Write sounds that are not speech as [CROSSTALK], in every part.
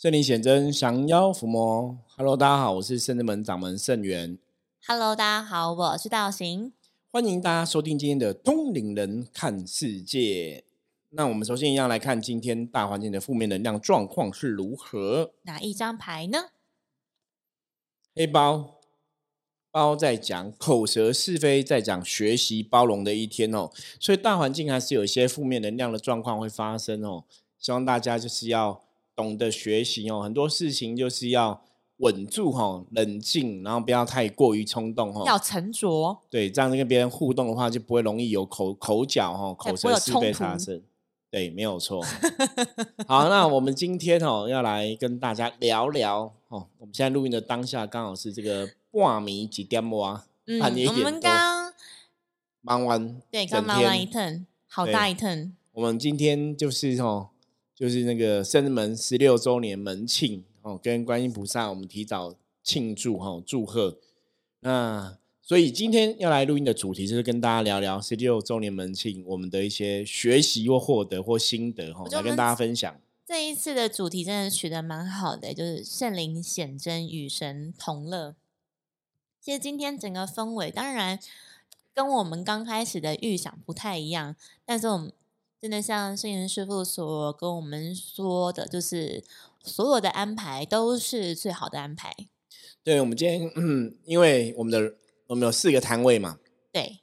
圣灵显真，降妖伏魔。Hello，大家好，我是圣智门掌门圣元。Hello，大家好，我是道行。欢迎大家收听今天的《通灵人看世界》。那我们首先一样来看今天大环境的负面能量状况是如何。哪一张牌呢？黑包包在讲口舌是非，在讲学习包容的一天哦，所以大环境还是有一些负面能量的状况会发生哦。希望大家就是要懂得学习哦，很多事情就是要稳住哈、哦，冷静，然后不要太过于冲动哈、哦。要沉着。对，这样跟别人互动的话，就不会容易有口口角哈、哦，口舌是非发生。对，没有错。好，那我们今天哦要来跟大家聊聊哦，我们现在录音的当下刚好是这个半米几点哇，嗯，我们刚忙完对整刚忙完一趟。好大一 turn。我们今天就是哦，就是那个圣人门十六周年门庆哦，跟观音菩萨我们提早庆祝哈、哦，祝贺。那所以今天要来录音的主题就是跟大家聊聊十六周年门庆我们的一些学习或获得或心得哈、哦，来跟大家分享。这一次的主题真的取得蛮好的，就是圣灵显真与神同乐。其实今天整个氛围当然跟我们刚开始的预想不太一样，但是我们真的像圣元师傅所跟我们说的，就是所有的安排都是最好的安排。对，我们今天嗯，因为我们的我们有四个摊位嘛，对，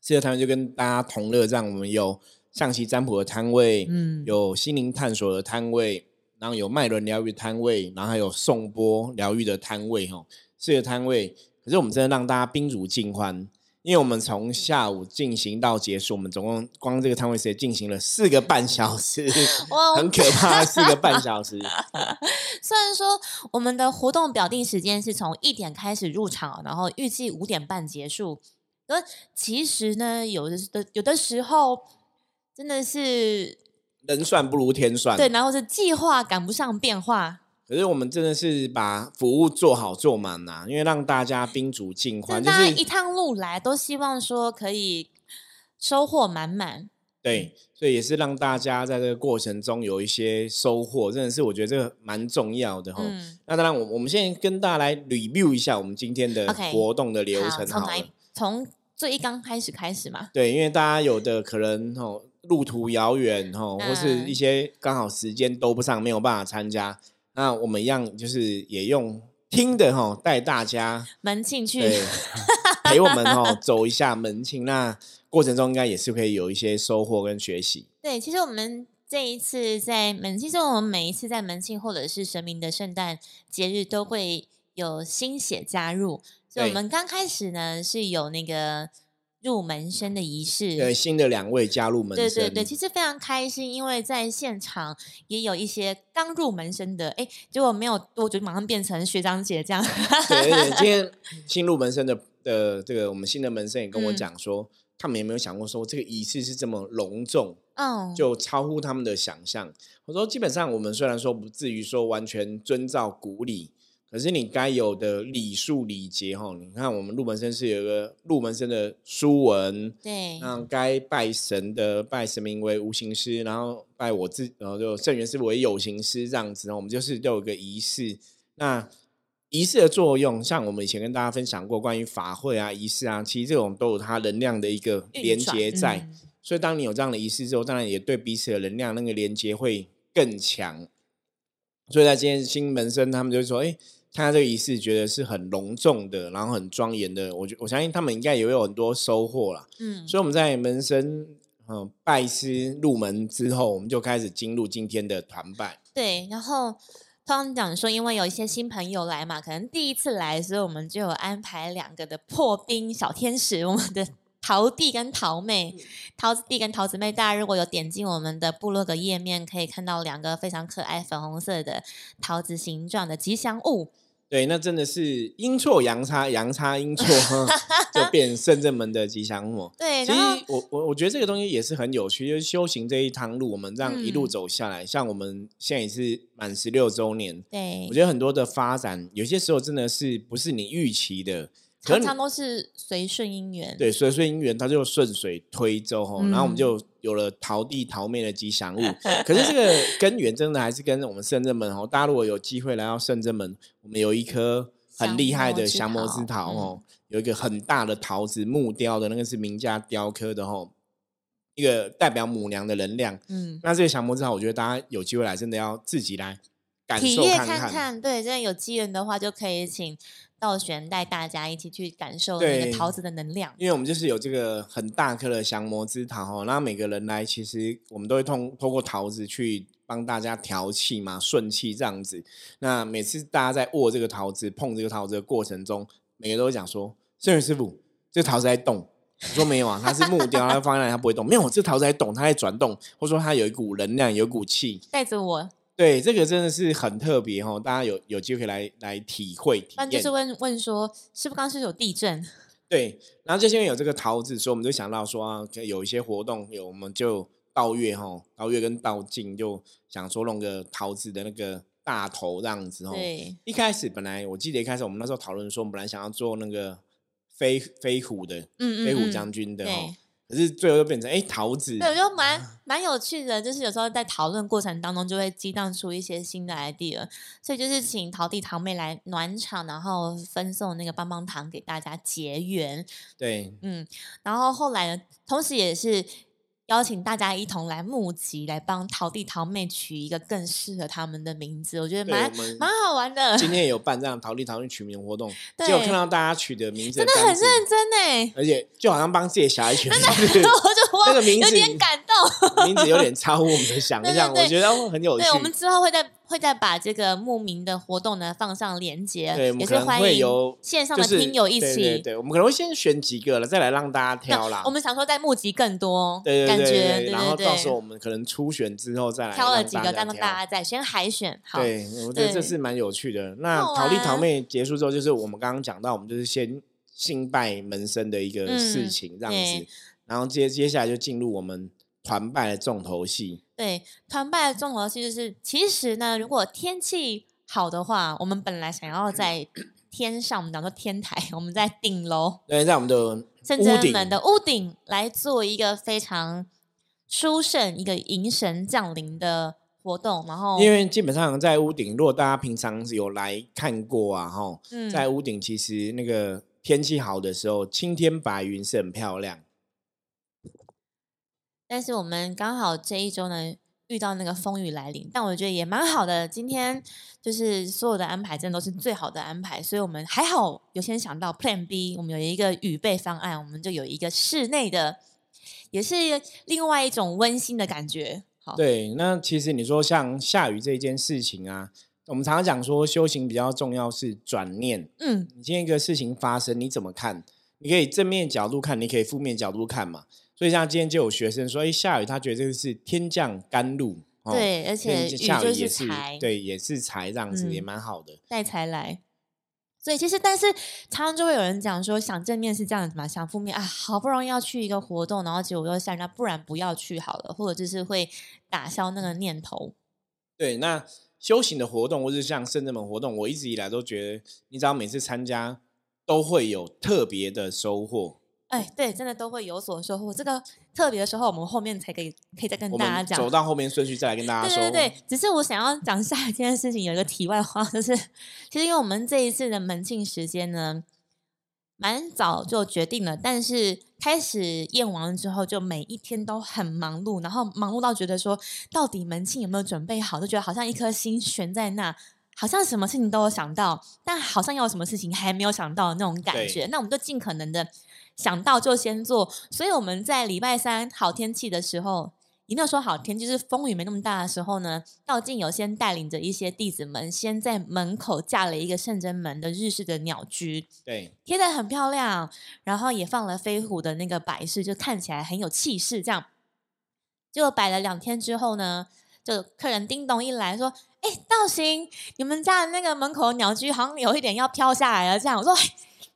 四个摊位就跟大家同乐，这样我们有象棋占卜的摊位，嗯有心灵探索的摊位，然后有脉轮疗愈摊位，然后还有颂钵疗愈的摊位，哈，四个摊位。可是我们真的让大家宾主尽欢，因为我们从下午进行到结束，我们总共光这个摊位时间进行了四个半小时，哇 [LAUGHS] 很可怕，四个半小时。[LAUGHS] 虽然说我们的活动表定时间是从一点开始入场，然后预计五点半结束，可其实呢，有的的有的时候真的是人算不如天算，对，然后是计划赶不上变化，可是我们真的是把服务做好做满呐、因为让大家宾主尽欢，就是一趟路来都希望说可以收获满满。对，所以也是让大家在这个过程中有一些收获，真的是我觉得这个蛮重要的哈。嗯，那当然，我我们现在跟大家来 review 一下我们今天的活动的流程好了。从最一刚开始开始嘛？对，因为大家有的可能哦路途遥远哦，或是嗯一些刚好时间都不上，没有办法参加。那我们一样就是也用听的哈带大家门庆去。对，陪我们哦走一下门庆，那过程中应该也是可以有一些收获跟学习。对，其实我们这一次在门，其实我们每一次在门庆或者是神明的圣诞节日都会有新血加入，所以我们刚开始呢是有那个入门生的仪式。对，新的两位加入门生，对对对，其实非常开心，因为在现场也有一些刚入门生的，哎，结果没有多久马上变成学长姐这样。对，而且今天 [LAUGHS] 新入门生的的这个我们新的门生也跟我嗯讲说，他们有没有想过说这个仪式是这么隆重，嗯，就超乎他们的想象。我说，基本上我们虽然说不至于说完全遵照古礼，可是你该有的礼数礼节哈，你看我们入门生是有一个入门生的书文，对，那该拜神的拜神明为无形师，然后拜我自，然后就圣元师为有形师这样子，然后我们就是都有一个仪式。那仪式的作用，像我们以前跟大家分享过关于法会啊、仪式啊，其实这种都有它能量的一个连接在。嗯所以当你有这样的仪式之后，当然也对彼此的能量那个连接会更强。所以在今天新门生他们就说：“哎、参加这个仪式，觉得是很隆重的，然后很庄严的。我觉我相信他们应该也有很多收获啦。嗯，所以我们在门生嗯、呃拜师入门之后，我们就开始进入今天的团拜。对，然后通常讲说，因为有一些新朋友来嘛，可能第一次来，所以我们就有安排两个的破冰小天使，我们的桃弟跟桃妹，桃子弟跟桃子妹。大家如果有点进我们的部落格页面，可以看到两个非常可爱粉红色的桃子形状的吉祥物。对，那真的是阴错阳差，阳差阴错，[LAUGHS] 就变圣正门的吉祥物。[LAUGHS] 对，其实我我我觉得这个东西也是很有趣，就是修行这一趟路，我们这样一路嗯走下来，像我们现在也是满十六周年，对我，觉得很多的发展，有些时候真的是不是你预期的，可是常常都是随顺因缘。对，随顺因缘，它就顺水推舟吼，然后我们嗯就有了桃地桃妹的吉祥物。[LAUGHS] 可是这个根源真的还是跟我们圣正门哦，大家如果有机会来到圣正门，我们有一颗很厉害的降降魔之桃桃嗯哦，有一个很大的桃子木雕的那个是名家雕刻的吼，一个代表母娘的能量。嗯，那这个降魔之桃，我觉得大家有机会来，真的要自己来感受体验看看看，对，真的有机缘的话，就可以请道玄带大家一起去感受那个桃子的能量。因为我们就是有这个很大颗的降魔之桃哦，那每个人来，其实我们都会通通过桃子去帮大家调气嘛，顺气这样子。那每次大家在握这个桃子、碰这个桃子的过程中，每个人都会讲说：“圣元师傅，这个桃子在动。”我说没有啊，它是木雕，它放在那里它不会动。没有，这桃子在动，它在转动，或者说它有一股能量，有一股气。带着我，对，这个真的是很特别哦，大家有有机会来来体会体验不然就是。问问说，是不是刚是有地震？[LAUGHS] 对，然后就是因为有这个桃子，所以我们就想到说啊，有一些活动，有我们就到月哈，到月跟到晋就想说弄个桃子的那个大头这样子哦。对，一开始本来我记得一开始我们那时候讨论说，我们本来想要做那个飞飞虎的嗯嗯飞虎嗯将军的哦对，可是最后又变成哎桃子，对，我觉得蛮蛮有趣的，就是有时候在讨论过程当中就会激荡出一些新的 idea，所以就是请桃弟桃妹来暖场，然后分送那个棒棒糖给大家结缘，对。嗯，然后后来呢，同时也是邀请大家一同来募集，来帮桃弟桃妹取一个更适合他们的名字，我觉得蛮蛮好玩的，今天也有办这样桃弟桃妹取名活动，[LAUGHS] 对结果看到大家取的名字真的很认真呢，而且就好像帮自己的小孩取名字，[LAUGHS] 我就哇那个名字有点感动。名字有点超乎我们的想象，[LAUGHS] 对对对我觉得哦很有趣对，。我们之后会再会再把这个慕名的活动呢放上链接，对，也是欢迎会有线上的听友一起。对对对，我们可能会先选几个了，再来让大家挑啦。我们想说再募集更多，对对对感觉然后到时候我们可能初选之后再来挑了几个，让大家再让大。家再先海选。好，对，我觉得这是蛮有趣的。那好桃弟桃妹结束之后，就是我们刚刚讲到，我们就是先信拜门生的一个事嗯情，这样对子，然后接接下来就进入我们团拜的重头戏。对，团拜的重头戏就是，其实呢，如果天气好的话，我们本来想要在 [CLEARS THROAT] 天上，我们讲说天台，我们在顶楼对，在我们的圣屋顶真门的屋顶来做一个非常殊胜、一个迎神降临的活动，然后因为基本上在屋顶，如果大家平常有来看过啊，哈，嗯在屋顶其实那个天气好的时候，青天白云是很漂亮。但是我们刚好这一周呢遇到那个风雨来临，但我觉得也蛮好的。今天就是所有的安排真的都是最好的安排，所以我们还好有先想到 Plan B，我们有一个预备方案，我们就有一个室内的，也是另外一种温馨的感觉。好，对，那其实你说像下雨这件事情啊，我们常常讲说修行比较重要是转念。嗯，你今天一个事情发生，你怎么看？你可以正面角度看，你可以负面角度看嘛。所以像今天就有学生说，哎，下雨，他觉得这个是天降甘露。哦对，而且天雨就下雨也是财，对，也是财这样子，嗯也蛮好的。带财来。所以其实，但是常常就会有人讲说，想正面是这样子嘛，想负面啊，好不容易要去一个活动，然后结果又下雨，那不然不要去好了，或者就是会打消那个念头。对，那修行的活动或是像圣正门活动，我一直以来都觉得，你只要每次参加，都会有特别的收获。哎，对，真的都会有所收获。这个特别的时候，我们后面才可以可以再跟大家讲。走到后面顺序再来跟大家说。对对对，只是我想要讲下一件事情，有一个题外话，就是其实因为我们这一次的门庆时间呢，蛮早就决定了，但是开始验完之后，就每一天都很忙碌，然后忙碌到觉得说，到底门庆有没有准备好，就觉得好像一颗心悬在那。好像什么事情都有想到，但好像有什么事情还没有想到的那种感觉。那我们就尽可能的想到就先做。所以我们在礼拜三好天气的时候，也没有说好天，就是风雨没那么大的时候呢，道静有先带领着一些弟子们，先在门口架了一个圣真门的日式的鸟居，对贴的很漂亮，然后也放了飞虎的那个摆饰，就看起来很有气势。这样，结果摆了两天之后呢，就客人叮咚一来说：“哎、道行，你们家的那个门口的鸟居好像有一点要飘下来了。”这样，我说。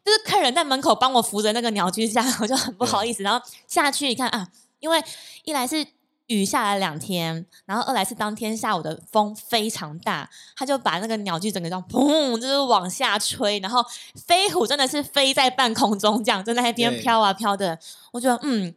哎就是客人在门口帮我扶着那个鸟居，下我就很不好意思。然后下去一看啊，因为一来是雨下了两天，然后二来是当天下午的风非常大，他就把那个鸟居整个这样砰，就是往下吹，然后飞虎真的是飞在半空中，这样在那边飘啊飘的。我觉得嗯，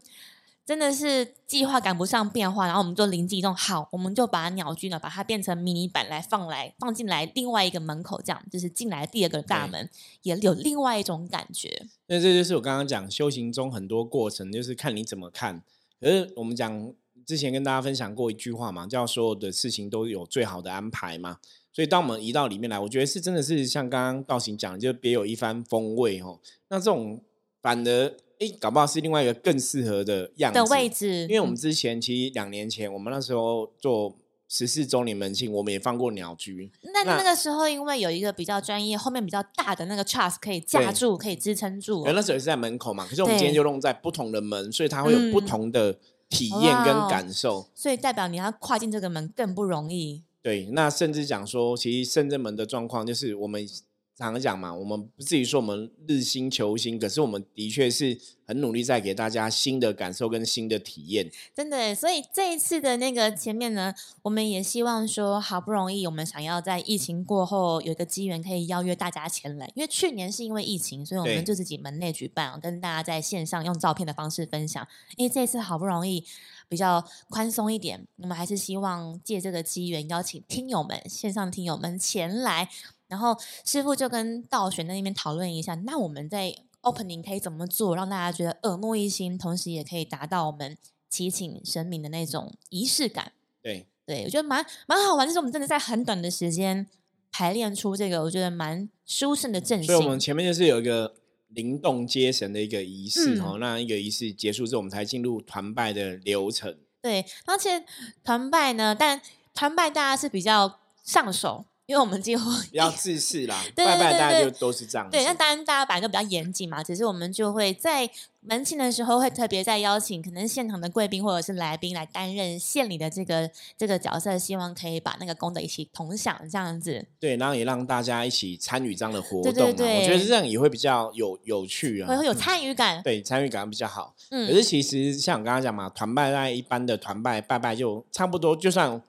真的是计划赶不上变化，然后我们就灵机一动，好，我们就把鸟居呢把它变成迷你版来放来放进来另外一个门口，这样就是进来第二个大门，也有另外一种感觉。那这就是我刚刚讲修行中很多过程，就是看你怎么看。可是我们讲之前跟大家分享过一句话嘛，叫所有的事情都有最好的安排嘛。所以当我们移到里面来，我觉得是真的是像刚刚道行讲，就别有一番风味哦。那这种反而诶，搞不好是另外一个更适合的样子的位置，因为我们嗯之前其实两年前，我们那时候做十四周年门庆，我们也放过鸟居。那那那个时候，因为有一个比较专业、后面比较大的那个 truss 可以架住、可以支撑住那时候也是在门口嘛，可是我们今天就弄在不同的门，所以它会有不嗯同的体验跟感受。所以代表你要跨进这个门更不容易。对，那甚至讲说，其实深圳门的状况就是我们常讲嘛，我们不至于说我们日新求新，可是我们的确是很努力在给大家新的感受跟新的体验。真的，所以这一次的那个前面呢，我们也希望说，好不容易我们想要在疫情过后有一个机缘可以邀约大家前来，因为去年是因为疫情，所以我们就自己门内举办，跟大家在线上用照片的方式分享。因为这次好不容易比较宽松一点，我们还是希望借这个机缘邀请听友们、线上听友们前来。然后师傅就跟道玄在那边讨论一下，那我们在 opening 可以怎么做，让大家觉得耳目一新，同时也可以达到我们祈请神明的那种仪式感。对，对我觉得蛮蛮好玩，就是我们真的在很短的时间排练出这个，我觉得蛮舒胜的阵所以我们。前面就是有一个灵动接神的一个仪式嗯哦，那一个仪式结束之后，我们才进入团拜的流程。对，而且团拜呢，但团拜大家是比较上手，因为我们几乎比较自私啦，对拜拜对对大家就都是这样子。对，那当然大家本来就比较严谨嘛，只是我们就会在门庆的时候会特别再邀请可能现场的贵宾或者是来宾来担任献礼的这个这个角色，希望可以把那个功德一起同享这样子。对，然后也让大家一起参与这样的活对动、啊，对对我觉得这样也会比较有有趣啊，会会有嗯参与感，对参与感比较好。嗯，可是其实像我刚刚讲嘛，团拜在一般的团拜拜拜就差不多，就算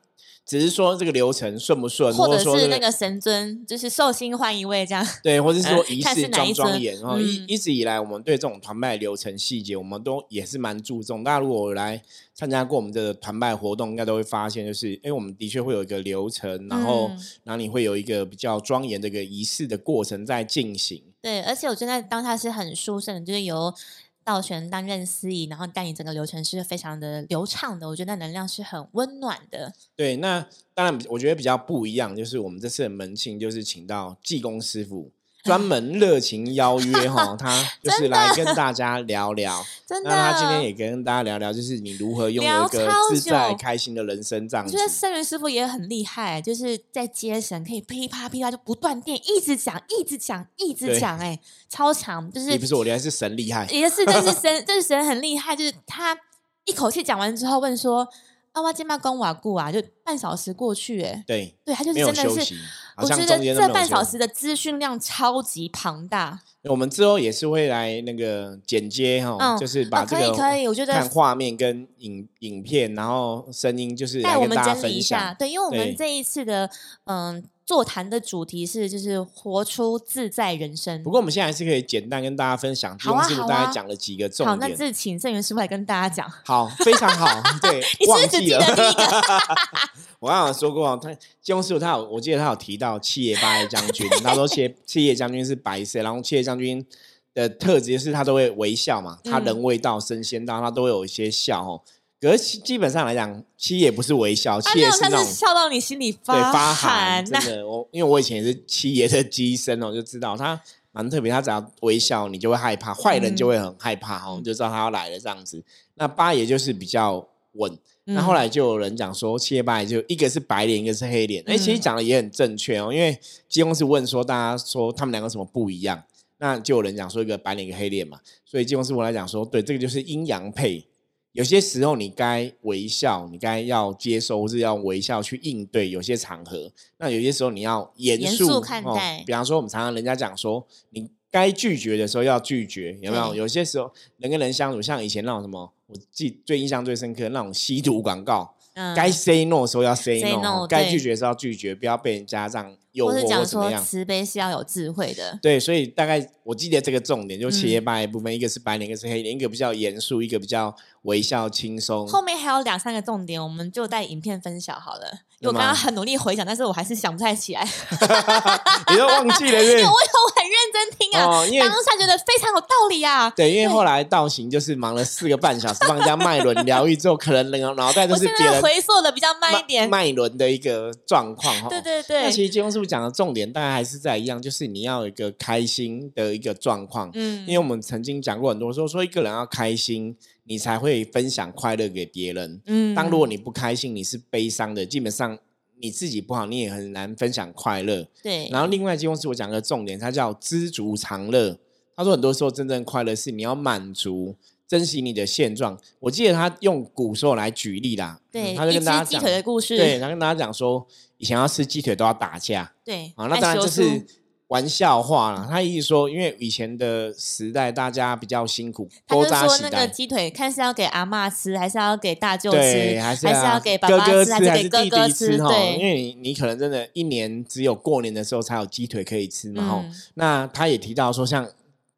只是说这个流程顺不顺，或者说是那个神尊，就是寿星换一位这样。对，或者是说呃仪式庄庄严。然后一嗯一直以来，我们对这种团拜流程细节，我们都也是蛮注重。大家如果有来参加过我们的团拜活动，应该都会发现，就是哎，我们的确会有一个流程，然后嗯然后你会有一个比较庄严的一个仪式的过程在进行。对，而且我觉得当下是很舒适的，就是由道玄担任司仪，然后带你整个流程是非常的流畅的。我觉得那能量是很温暖的。对，那当然，我觉得比较不一样，就是我们这次的门庆就是请到济公师傅，[LAUGHS] 专门热情邀约哈，[LAUGHS] 他就是来跟大家聊聊。[LAUGHS] 真的，那他今天也跟大家聊聊，就是你如何拥有一个超自在久开心的人生这样子。我觉。得圣元师傅也很厉害，就是在接神可以噼啪噼啪就不断电，一直讲，一直讲，一直对。讲，哎，超长，就是也不是我厉害，是神厉害。也是，但是神，这是神很厉害，就是他一口气讲完之后问说：“啊，我今麦公瓦固啊，就半小时过去，哎，对，对他就是真的是我觉得这半小时的资讯量超级庞大，我们之后也是会来那个剪接哈，嗯就是把哦这个可以可以，我觉得看画面跟影影片，然后声音，就是带我们整理一下，对，因为我们这一次的嗯座谈的主题是就是活出自在人生不。过我们现在还是可以简单跟大家分享，济好啊公师傅大概讲了几个重点好，那点。这请郑源师傅来跟大家讲。好，非常好，[LAUGHS] 对你，是不忘记了。记得第一个？[LAUGHS] 我刚刚有说过，他金庸师傅他有，我记得他有提到七爷八爷将军，他说七爷七爷将军是白色，然后七爷将军的特质是他都会微笑嘛，他嗯人未到身先到，他都会有一些笑哦。可是基基本上来讲，七爷不是微笑，啊，七爷是那种是笑到你心里对发寒真的。我因为我以前也是七爷的机身哦，就知道他蛮特别，他只要微笑，你就会害怕，坏人就会很害怕哦，嗯就知道他要来了这样子。那八爷就是比较稳。那嗯后来就有人讲说，七爷八爷就一个是白脸，一个是黑脸。哎、其实嗯讲的也很正确哦，因为金公是问说大家说他们两个什么不一样，那就有人讲说一个白脸一个黑脸嘛，所以金公师傅来讲说，对，这个就是阴阳配。有些时候你该微笑，你该要接收，或是要微笑去应对有些场合。那有些时候你要严严肃肃看哦待比方说，我们常常人家讲说，你该拒绝的时候要拒绝，有没有？有些时候人跟人相处，像以前那种什么我记最印象最深刻那种吸毒广告，嗯。该 say no 的时候要 say no，no，该拒绝的时候要拒绝，不要被人家这样诱惑或者讲怎么样。说慈悲是要有智慧的，对，所以大概我记得这个重点，就企业嗯八的部分，一个是白脸，一个是黑脸，一个比较严肃，一个比较微笑轻松。后面还有两三个重点，我们就带影片分享好了。因为我刚刚很努力回想，但是我还是想不太起来，[LAUGHS] 你都忘记了是不是？[LAUGHS] 因为我有很认真听啊，哦，因为当下觉得非常有道理啊。对，因为后来道行就是忙了四个半小时，帮人家脉轮疗愈之后，可能那个脑袋都我现是别人回溯的比较慢一点，脉轮的一个状况哈。对对那对，其实金庸师傅讲的重点，大概还是在一样，就是你要有一个开心的一个状况。嗯因为我们曾经讲过很多说，说一个人要开心，你才会分享快乐给别人。嗯当如果你不开心，你是悲伤的，基本上你自己不好，你也很难分享快乐。对，然后另外一间公司我讲个重点，它叫知足常乐。他说很多时候真正快乐是你要满足。珍惜你的现状。我记得他用古时候来举例啦，对，嗯他就跟大家讲，只鸡腿的故事，对，他跟大家讲说，以前要吃鸡腿都要打架，对，啊，那当然这是书玩笑话啦。他意思说，因为以前的时代大家比较辛苦，他就说那个来，鸡腿看是要给阿嬷吃，还是要给大舅，吃，还是要给爸哥哥爸吃，还是弟哥吃？弟哈？因对，为你你可能真的一年只有过年的时候才有鸡腿可以吃嘛哈。嗯那他也提到说，像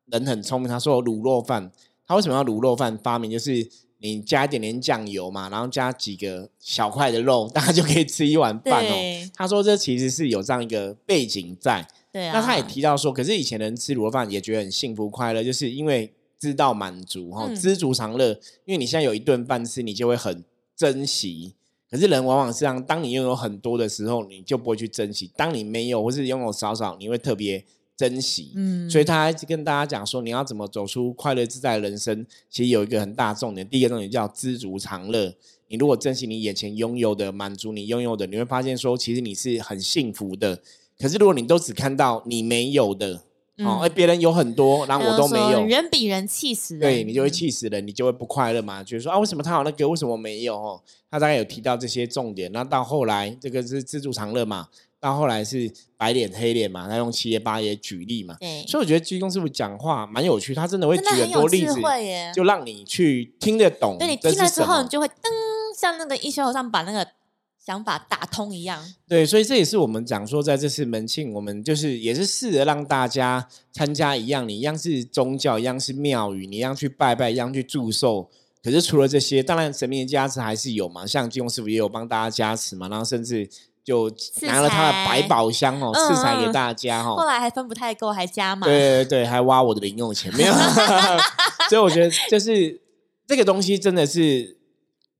人很聪明，他说卤肉饭，他为什么要卤肉饭发明？就是你加一点点酱油嘛，然后加几个小块的肉，大家就可以吃一碗饭哦。他说这其实是有这样一个背景在。对啊。那他也提到说，可是以前人吃卤肉饭也觉得很幸福快乐，就是因为知道满足哈，嗯知足常乐。因为你现在有一顿饭吃，你就会很珍惜。可是人往往是这样，当你拥有很多的时候，你就不会去珍惜；当你没有或是拥有少少，你会特别珍惜。嗯，所以他还跟大家讲说，你要怎么走出快乐自在的人生，其实有一个很大重点。第一个重点叫知足常乐。你如果珍惜你眼前拥有的，满足你拥有的，你会发现说，其实你是很幸福的。可是如果你都只看到你没有的，哦，嗯哎，别人有很多，[LAUGHS] 然后我都没有，人比人气死人，对你就会嗯气死人，你就会不快乐嘛，觉得说啊，为什么他有那个，为什么我没有？哦，他大概有提到这些重点。那到后来，这个是自助常乐嘛，到后来是白脸黑脸嘛，他用七爷八爷举例嘛。对，所以我觉得鞠躬师傅讲话蛮有趣，他真的会举很多例子。就让你去听得懂。对你听了之后，你就会噔，像那个一休和尚把那个想法打通一样。对，所以这也是我们讲说，在这次门庆，我们就是也是试着让大家参加一样，你一样是宗教，一样是庙宇，你一样去拜拜，一样去祝寿。可是除了这些，当然神明的加持还是有嘛，像金庸师傅也有帮大家加持嘛，然后甚至就拿了他的百宝箱哦，嗯赐财给嗯大家哦。后来还分不太够，还加嘛。对对对，还挖我的零用钱，没有。[LAUGHS] 所以我觉得就是这个东西真的是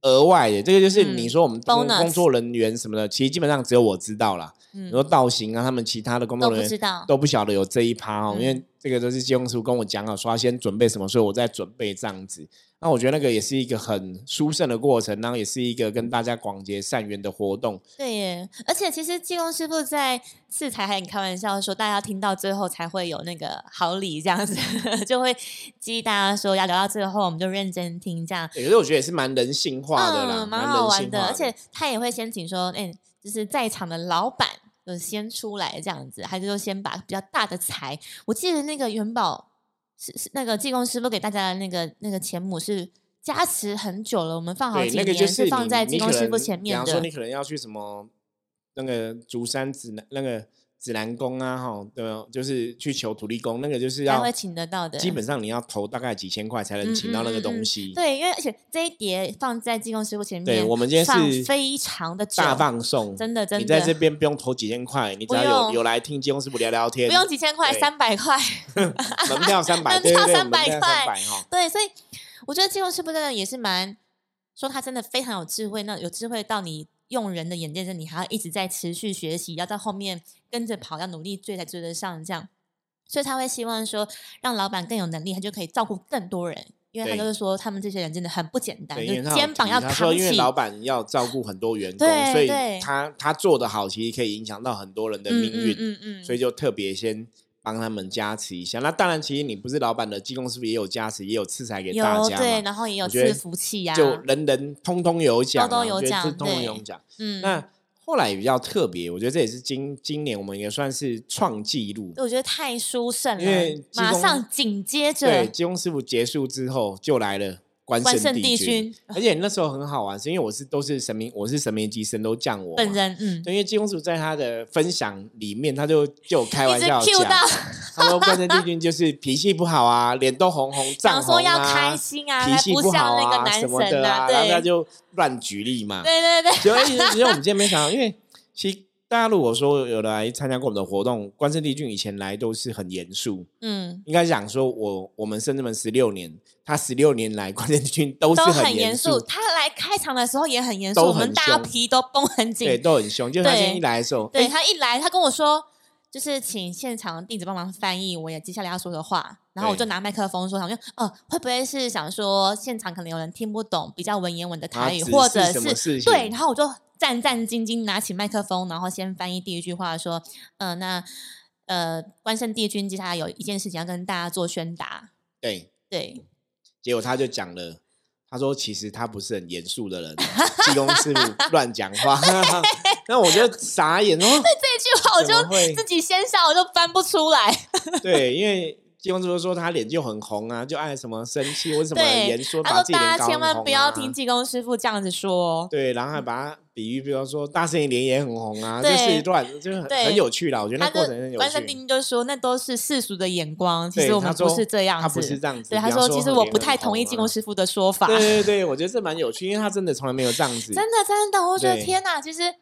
额外的，这个就是嗯你说我们工作人员什么的，其实基本上只有我知道啦。嗯你说道行啊，他们其他的工都作人员不知道。都不晓得有这一趴哦，嗯因为这个都是金庸师傅跟我讲好，说要先准备什么，所以我在准备这样子。那我觉得那个也是一个很殊胜的过程，然后也是一个跟大家广结善缘的活动。对耶，而且其实济公师傅在四台还很开玩笑说，大家听到最后才会有那个好礼这样子，[LAUGHS] 就会激励大家说要聊到最后，我们就认真听这样。对可是我觉得也是蛮人性化的啦，嗯，蛮好玩的，而且他也会先请说，哎、就是在场的老板就先出来这样子，还是说先把比较大的财，我记得那个元宝是是那个济公师傅给大家的那个那个钱母是加持很久了，我们放好，几年，那个就是放在济公师傅前面的比方说你。可能要去什么那个竹山指南那个指南宫啊，哈，对吧？就是去求土地公，那个就是要才会请得到的，基本上你要投大概几千块才能请到那个东西。对，因为而且这一碟放在济公师傅前面，对我们今天是非常的，大放送，真的真的，你在这边不用投几千块，你只要有有来听金庸师傅聊聊天，不用几千块，三百块，[LAUGHS] 门票三百，[LAUGHS] 门票对对对，300门票三百块。对，所以我觉得济公师傅真的也是蛮说他真的非常有智慧，那有智慧到你用人的眼界上，你还要一直在持续学习，要在后面跟着跑，要努力追才追得上这样。所以他会希望说，让老板更有能力，他就可以照顾更多人。因为他对就是说，他们这些人真的很不简单，肩膀要提他说，扛起。因为老板要照顾很多员工，对所以他他做的好，其实可以影响到很多人的命运。嗯嗯嗯所以就特别先帮他们加持一下。那当然，其实你不是老板的技工师傅也有加持，也有赐财给大家有对，然后也有赐福气呀、就人人通通有奖啊，都都有奖通通有奖。嗯，那后来也比较特别，我觉得这也是今今年我们也算是创纪录。我觉得太殊胜了，因为马上紧接着对，着，技工师傅结束之后就来了关关圣帝帝君而且那时候很好玩，是因为我是都是神明，我是神明级神都降我本人嗯，对，因为金公主在他的分享里面，他就就有开玩笑讲到，他说关圣帝君就是脾气不好啊，脸都红红 [LAUGHS] 胀红想说要啊开，心啊，脾气不好啊那个男什么的神啊，然后他就乱举例嘛。对对对，所以其实我们今天没想到，因为其实大家如果说有来参加过我们的活动，关圣帝君以前来都是很严肃，嗯，应该讲说我我们深圳门十六年，他十六年来关圣帝君都是都很严肃。他来开场的时候也很严肃，我们大家皮都绷很紧对，都很凶。就他对今天一来的时候，对哎他一来，他跟我说，就是请现场弟子帮忙翻译我也接下来要说的话，然后我就拿麦克风说，想说，哦，会不会是想说现场可能有人听不懂比较文言文的台语，或者是对，然后我就战战兢兢拿起麦克风，然后先翻译第一句话，说，呃，那呃，关圣帝君接下来有一件事情要跟大家做宣达，对，对，结果他就讲了，他说其实他不是很严肃的人，济公师傅乱讲话，[LAUGHS] 那我就傻眼哦。[LAUGHS] 这句话我就自己先笑，我就翻不出来。对，因为济公师傅说他脸就很红啊，就爱什么生气或什么对严肃，他说把自己脸大家千万不要啊听济公师傅这样子说。对，然后还把他比喻，比方说大圣爷脸也很红啊，就是一段，就是很很有趣啦。我觉得那过程很有趣关圣帝。君就说，那都是世俗的眼光，其实我们不是这样子。他不是这样子。对，他说，其实我不太同意济公师傅的说法。对对对，我觉得这蛮有趣，因为他真的从来没有这样子。真的真的，我觉得天哪，其实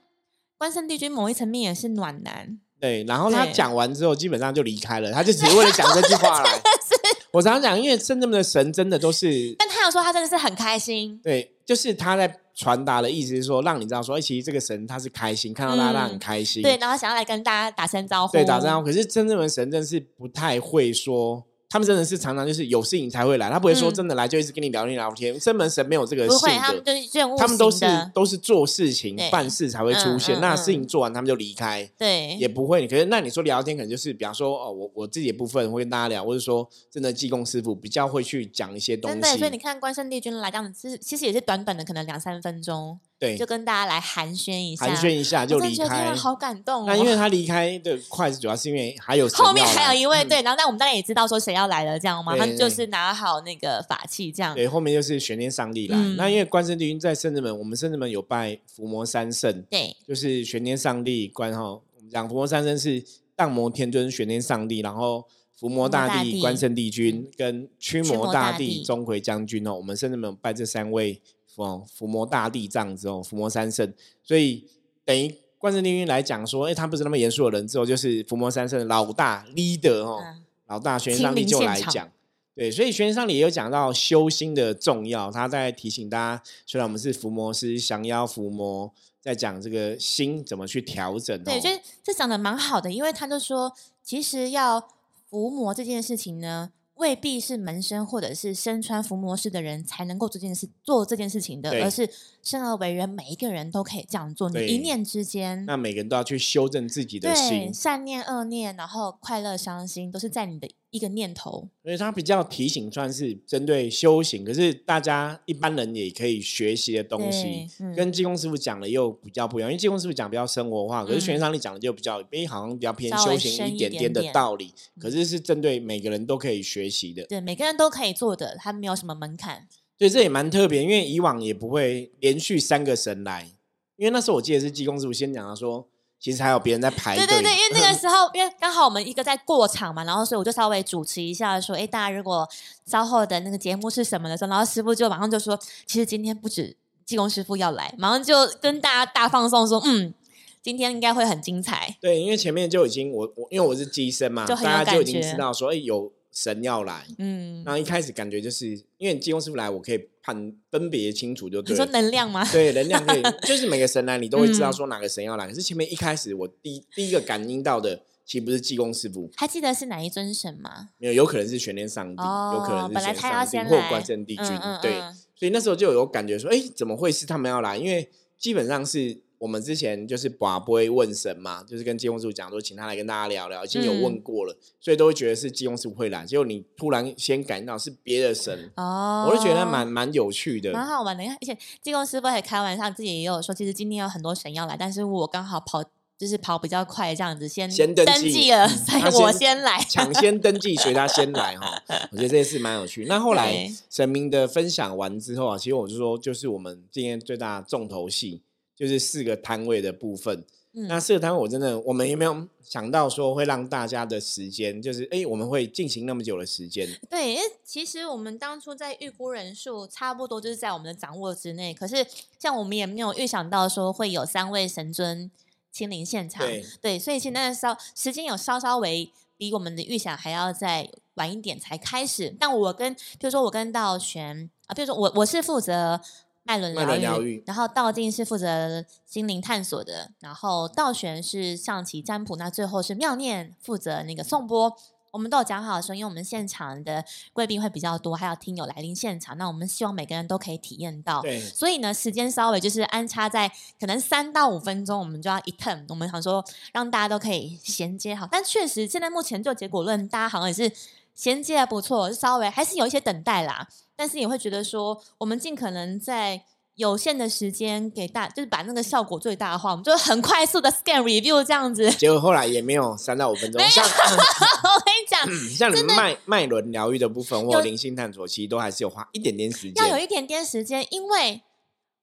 关圣帝君某一层面也是暖男。对，然后他讲完之后，基本上就离开了，他就只是为了讲这句话来。[LAUGHS] 我常常讲，因为真正的神真的都是但他有说他真的是很开心，对，就是他在传达的意思是说，让你知道说，哎，其实这个神他是开心，看到大家他很嗯开心，对，然后想要来跟大家打声招呼，对，打声招呼。可是真正的神真是不太会说，他们真的是常常就是有事情才会来，他不会说嗯真的来就一直跟你聊天聊天。真门神没有这个性格，就是任务他们都是都是做事情对办事才会出现。那事情嗯做完，他们就离开。对，也不会，可是那你说聊天，可能就是比方说哦，我我自己的部分会跟大家聊，或者说真的技工师傅比较会去讲一些东西。对，所以你，看关圣帝君来这样子，其实也是短短的，可能两三分钟，对就，跟大家来寒暄一下，寒暄一下就离开。好感动哦。那因为他离开的快，主要是因为还有后面还有一位、嗯对，然后但我们大概也知道说谁要来了，这样吗？他们就是拿好那个法器，这样对，后面就是玄天上帝来。嗯那因为关圣帝君在圣至门，我们圣至门有拜伏魔三圣，对就是玄天上帝关哈。我们讲伏魔三圣是荡魔天尊、玄天上帝，然后伏魔大帝、关圣帝君跟驱驱魔魔大帝、钟馗将军哦。我们圣至门有拜这三位哦，伏魔大帝这样子哦，伏魔三圣，所以等于。关圣帝君来讲说，哎、他不是那么严肃的人，之后就是伏魔三圣的老大 leader 哦，嗯老大玄上帝就来讲，对，所以玄天上帝也有讲到修心的重要，他在提醒大家，虽然我们是伏魔师，降妖伏魔，在讲这个心怎么去调整、哦。对，就是这讲的蛮好的，因为他就说，其实要伏魔这件事情呢，未必是门生或者是身穿伏魔师的人才能够做这件事做这件事情的，而是生而为人，每一个人都可以这样做。你一念之间，那每个人都要去修正自己的心，善念、恶念，然后快乐、伤心，都是在你的一个念头。所以他比较提醒算是针对修行，可是大家一般人也可以学习的东西，嗯跟济公师傅讲的又比较不一样，因为济公师傅讲比较生活化，可是嗯玄天上帝讲的就比较，诶、好像比较偏修行一一点点的点点道理，可是是针对每个人都可以学习的。对，每个人都可以做的，他没有什么门槛。所以这也蛮特别，因为以往也不会连续三个神来，因为那时候我记得是济公师傅先讲他说，其实还有别人在排队。对对对，[LAUGHS] 因为那个时候，因为刚好我们一个在过场嘛，然后所以我就稍微主持一下，说，哎，大家如果稍后的那个节目是什么的时候，然后师傅就马上就说，其实今天不止济公师傅要来，马上就跟大家大放送说，嗯，[LAUGHS] 今天应该会很精彩。对，因为前面就已经我我因为我是机身嘛，就很大家就已经知道说，哎，有神要来。嗯，然后一开始感觉就是因为济公师傅来，我可以判分别清楚就你说。能量吗？[LAUGHS] 对，能量可以，就是每个神来，你都会知道嗯说哪个神要来。可是前面一开始我第第一个感应到的，其实不是济公师傅，还记得是哪一尊神吗？没有，有可能是玄天上帝，有可能哦本来是玄他要先天上帝或关圣帝君，对。嗯所以那时候就有感觉说，哎，怎么会是他们要来？因为基本上是我们之前就是把不会问神嘛，就是跟济公师傅讲说，请他来跟大家聊聊，已经有问嗯过了，所以都会觉得是济公师傅会来。结果你突然先感应到是别的神，哦，我就觉得蛮蛮有趣的。蛮好玩的，而且济公师傅还开玩笑，自己也有说，其实今天有很多神要来，但是我刚好跑，就就是跑比较快这样子，先先登登记记了，嗯所以我先先来。抢先登记，随他先来哈。[LAUGHS] 我觉得这件事蛮有趣。那后来神明的分享完之后啊，其实我就说，就是我们今天最大的重头戏，就是四个摊位的部分。嗯那四个摊位，我真的我们有没有想到说会让大家的时间，就是哎，我们会进行那么久的时间？对，因为其实我们当初在预估人数，差不多就是在我们的掌握之内。可是像我们也没有预想到说会有三位神尊亲临现场，对所以现在稍时间有稍稍微比我们的预想还要再晚一点才开始。但我跟，比如说我跟道玄啊，比如说我我是负责。脉轮脉轮疗愈然后道静是负责心灵探索的，然后道玄是象棋占卜，那最后是妙念负责那个颂钵。我们都有讲好说，因为我们现场的贵宾会比较多，还有听友来临现场，那我们希望每个人都可以体验到。对，所以呢，时间稍微就是安插在可能三到五分钟，我们就要一 turn。我们想说让大家都可以衔接好，但确实现在目前就结果论，大家好像也是衔接的不错，稍微还是有一些等待啦。但是也会觉得说，我们尽可能在有限的时间给大，就是把那个效果最大化，我们就很快速的 scan review 这样子。结果后来也没有三到五分钟，像 [LAUGHS] 我跟你讲，像你们脉脉轮疗愈的部分或有灵性探索，其实都还是有花一点点时间，要有一点点时间，因为，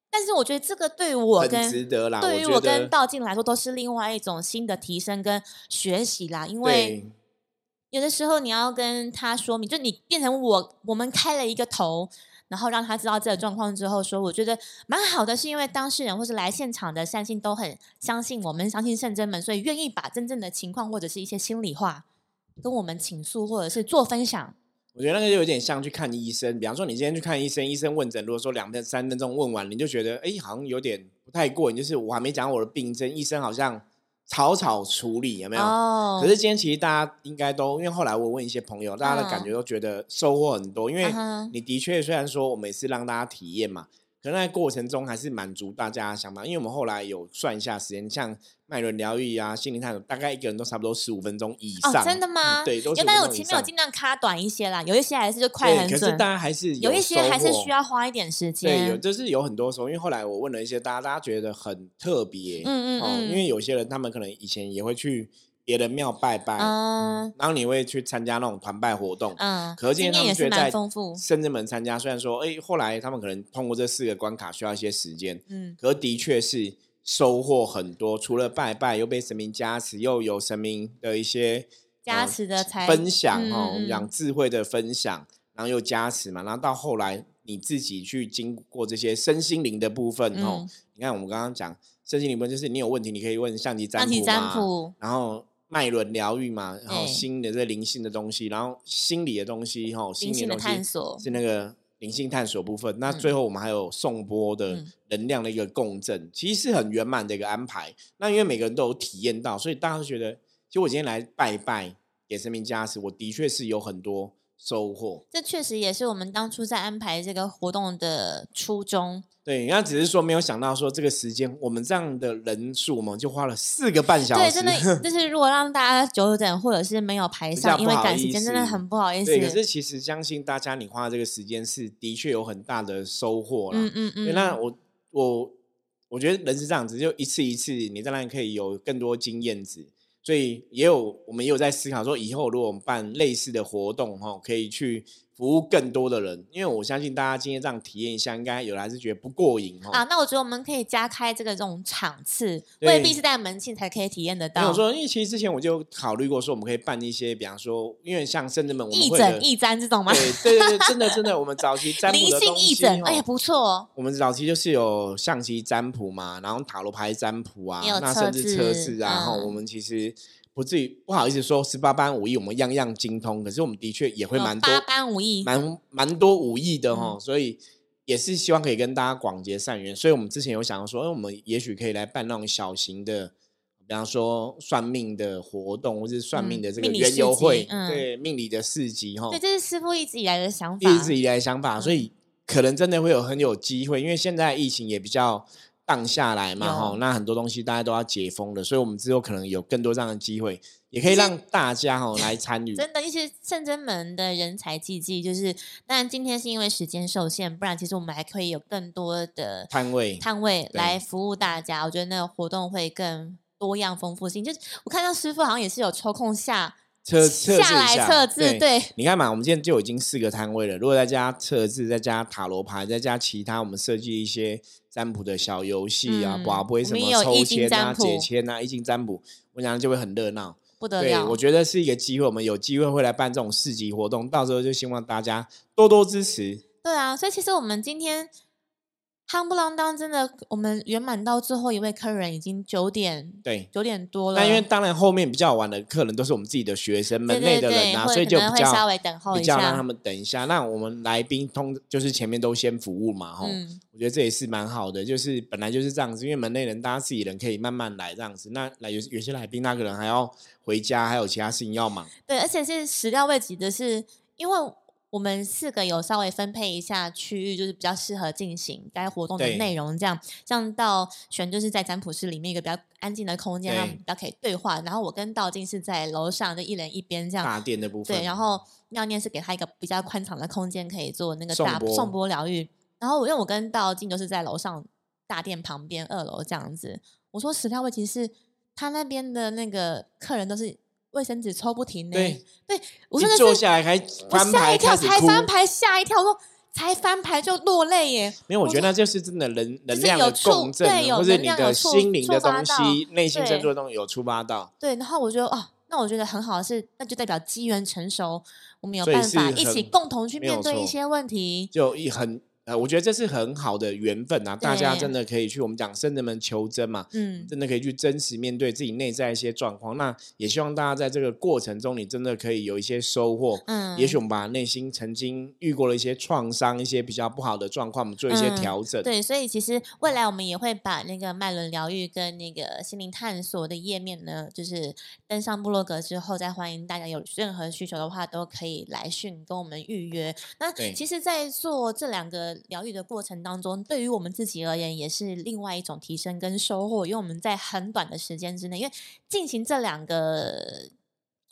但是我觉得这个对于我很跟值得啦。对于我跟道静来说，都是另外一种新的提升跟学习啦。因为对有的时候你要跟他说明，就你变成我，我们开了一个头，然后让他知道这个状况之后，说我觉得蛮好的，是因为当事人或是来现场的善信都很相信我们，相信圣真们，所以愿意把真正的情况或者是一些心里话跟我们倾诉，或者是做分享。我觉得那个就有点像去看医生，比方说你今天去看医生，医生问诊，如果说两分三分钟问完，你就觉得哎，好像有点不太过瘾，就是我还没讲我的病症，医生好像草草处理，有没有？哦。可是今天其实大家应该都，因为后来我问一些朋友，大家的感觉都觉得收获很多，因为你的确虽然说我们也是让大家体验嘛，可能在过程中还是满足大家的想法，因为我们后来有算一下时间，像脉轮疗愈啊、心灵探索，大概一个人都差不多十五分钟以哦上。，真的吗？嗯对，都有，15但是我前面有尽量卡短一些啦，有一些还是就快对，可是，大家还是有一些还是需要花一点时间对，有。就是有很多时候，因为后来我问了一些大家，大家觉得很特别，哦，嗯嗯嗯因为有些人他们可能以前也会去别的庙拜拜，嗯然后你会去参加那种团拜活动，嗯，可是今天他们觉得在。深圳门参加，虽然说，哎，后来他们可能通过这四个关卡需要一些时间，嗯，可是的确是收获很多，除了拜拜，又被神明加持，又有神明的一些加呃持的才分享嗯哦，讲智慧的分享，然后又加持嘛，然后到后来你自己去经过这些身心灵的部分哦嗯，你看我们刚刚讲身心灵部分，就是你有问题你可以问象棋占卜嘛，卜，然后脉轮疗愈嘛，然后对新的这灵性的东西，然后心理的东西哈，心理的东西探索。是那个灵性探索部分。那嗯最后我们还有颂钵的嗯能量的一个共振，其实是很圆满的一个安排。那因为每个人都有体验到，所以大家都觉得，其实我今天来拜拜给神明加持，我的确是有很多收获。这确实也是我们当初在安排这个活动的初衷。对，那只是说没有想到说这个时间，我们这样的人数，我们就花了四个半小时对，真的 [LAUGHS] 就是如果让大家久等或者是没有排上，因为赶时间真的很不好意思。对，可是其实相信大家，你花这个时间是的确有很大的收获啦。嗯嗯，嗯，那我我我觉得人是这样子，就一次一次，你当然可以有更多经验值，所以也有我们也有在思考说，以后如果我们办类似的活动哈，可以去服务更多的人，因为我相信大家今天这样体验一下，应该有人还是觉得不过瘾哈。啊，那我觉得我们可以加开这个这种场次，未必是在门庆才可以体验得到没有。说，因为其实之前我就考虑过说，我们可以办一些，比方说，因为像深圳们我们会的义诊、义占这种吗？对对对对，真的真的，我们早期占卜的东西哎呀，不错哦。我们早期就是有象棋占卜嘛，然后塔罗牌占卜啊，那甚至测字试啊，然后我们其实不至于不好意思说十八般武艺我们样样精通，可是我们的确也会有蛮多八般武艺，蛮蛮多武艺的哈、嗯所以也是希望可以跟大家广结善缘。所以我们之前有想到说，哎，我们也许可以来办那种小型的。比方说算命的活动，或是算命的这个园嗯命理市集游会，嗯对命理的市集哈，对，这是师傅一直以来的想法。一直以来的想法，嗯所以可能真的会有很有机会，因为现在疫情也比较荡下来嘛，哈，那很多东西大家都要解封了，所以我们之后可能有更多这样的机会，也可以让大家哈来 [CLEARS THROAT] 参与。真的，一些圣真门的人才济济，就是当然今天是因为时间受限，不然其实我们还可以有更多的摊位摊位对来服务大家。我觉得那个活动会更多样丰富性。就是我看到师傅好像也是有抽空下测测下来字一下测字，对，你看嘛，我们今天就已经四个摊位了。如果再加测字，再加塔罗牌，再加其他我们设计一些占卜的小游戏啊，嗯宝贝什么抽签啊、解签啊、易经占卜，我想就会很热闹。对，不得了。我觉得是一个机会，我们有机会会来办这种市集活动，到时候就希望大家多多支持。对啊，所以其实我们今天夯不啷当，真的，我们圆满到最后一位客人已经九点对，九点多了。那因为当然后面比较晚的客人都是我们自己的学生门内的人啊，会所以就比可能会稍较微等候一下比较让他。们等一下。那我们来宾通就是前面都先服务嘛，吼。嗯，我觉得这也是蛮好的，就是本来就是这样子，因为门内人大家自己人可以慢慢来这样子。那来有有些来宾那个人还要回家，还有其他事情要忙。对，而且是始料未及的是，因为我们四个有稍微分配一下区域，就是比较适合进行该活动的内容。这样，像到玄就是在占卜室里面一个比较安静的空间，让比较可以对话。然后我跟道静是在楼上，就一人一边这样。大殿的部分，对，然后妙念是给他一个比较宽敞的空间，可以做那个大颂钵疗愈。然后我因为我跟道静都是在楼上大殿旁边二楼这样子。我说始料未及是他那边的那个客人都是卫生纸抽不停呢、对对，我真的是坐下来还我翻牌吓一跳。才翻牌吓一跳，我说才翻牌就落泪耶。没有，我觉得那就是真的能能量共振对，有或者你的能量有触心灵的东西、内心对深处的东西有触发到，对，然后我觉得哦，那我觉得很好的是，那就代表机缘成熟，我们有办法一起共同去面对一些问题。就一很呃，我觉得这是很好的缘分啊！大家真的可以去我们讲圣人们求真嘛，嗯，真的可以去真实面对自己内在一些状况。那也希望大家在这个过程中，你真的可以有一些收获。嗯也许我们把内心曾经遇过的一些创伤、一些比较不好的状况，我们做一些嗯调整。对，所以其实未来我们也会把那个脉轮疗愈跟那个心灵探索的页面呢，就是登上部落格之后，再欢迎大家有任何需求的话，都可以来讯跟我们预约。那其实，在做这两个疗愈的过程当中，对于我们自己而言，也是另外一种提升跟收获，因为我们在很短的时间之内，因为进行这两个。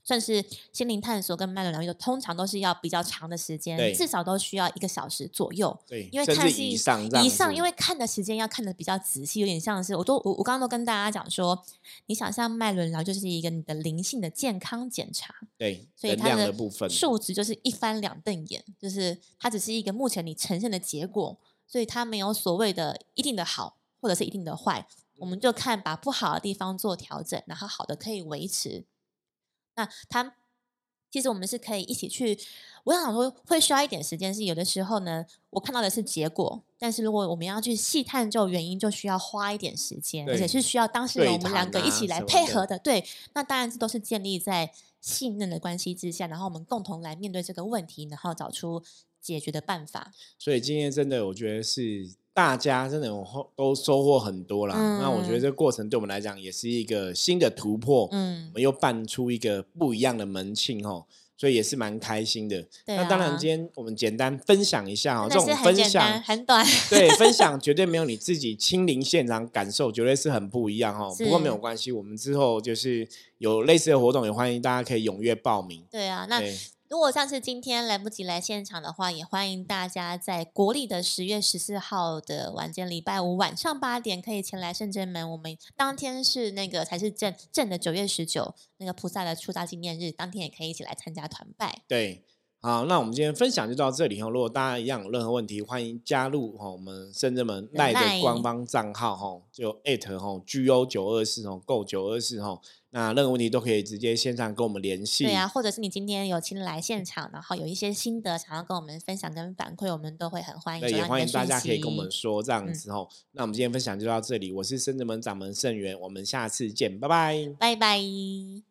算是心灵探索跟脉轮疗愈的，通常都是要比较长的时间，至少都需要一个小时左右。对，因为看是以上以上，因为看的时间要看的比较仔细，有点像是我都我我刚刚都跟大家讲说，你想象脉轮疗就是一个你的灵性的健康检查，对所以它的部分，数值就是一翻两瞪眼，就是它只是一个目前你呈现的结果，所以它没有所谓的一定的好或者是一定的坏，我们就看把不好的地方做调整，然后好的可以维持。那他其实我们是可以一起去，我想说会需要一点时间，是有的时候呢，我看到的是结果，但是如果我们要去细探究原因，就需要花一点时间，而且是需要当事人我们两个一起来配合的。对，那当然这都是建立在信任的关系之下，然后我们共同来面对这个问题，然后找出解决的办法。所以今天真的，我觉得是大家真的有后都收获很多啦。那我觉得嗯这个过程对我们来讲也是一个新的突破，嗯我嗯，们又办出一个不一样的门庆哦，所以也是蛮开心的。对那当然，啊今天我们简单分享一下哦，这种分，享。很短。对，分 [LAUGHS] 享绝对没有你自己亲临现场感受，绝对是很不一样哦。不过没有关系，我们之后就是有类似的活动，也欢迎大家可以踊跃报名。对啊，那对，如果像是今天来不及来现场的话，也欢迎大家在国历的十月十四号的晚间礼拜五晚上八点可以前来圣真门。我们当天是那个才是正正的九月十九那个菩萨的出家纪念日，当天也可以一起来参加团拜。对，好，那我们今天分享就到这里哈。如果大家一样有任何问题，欢迎加入哈我们深圳门赖的官方账号哈，就哈 G O 九二四哦，Go 九二四哈。那任何问题都可以直接线上跟我们联系。对啊，或者是你今天有亲来现场，然后有一些心得想要跟我们分享跟反馈，我们都会很欢迎对，也欢迎大家可以跟我息们说这样嗯子哦。那我们今天分享就到这里，我是深圳门掌门盛元，我们下次见，拜拜。拜拜。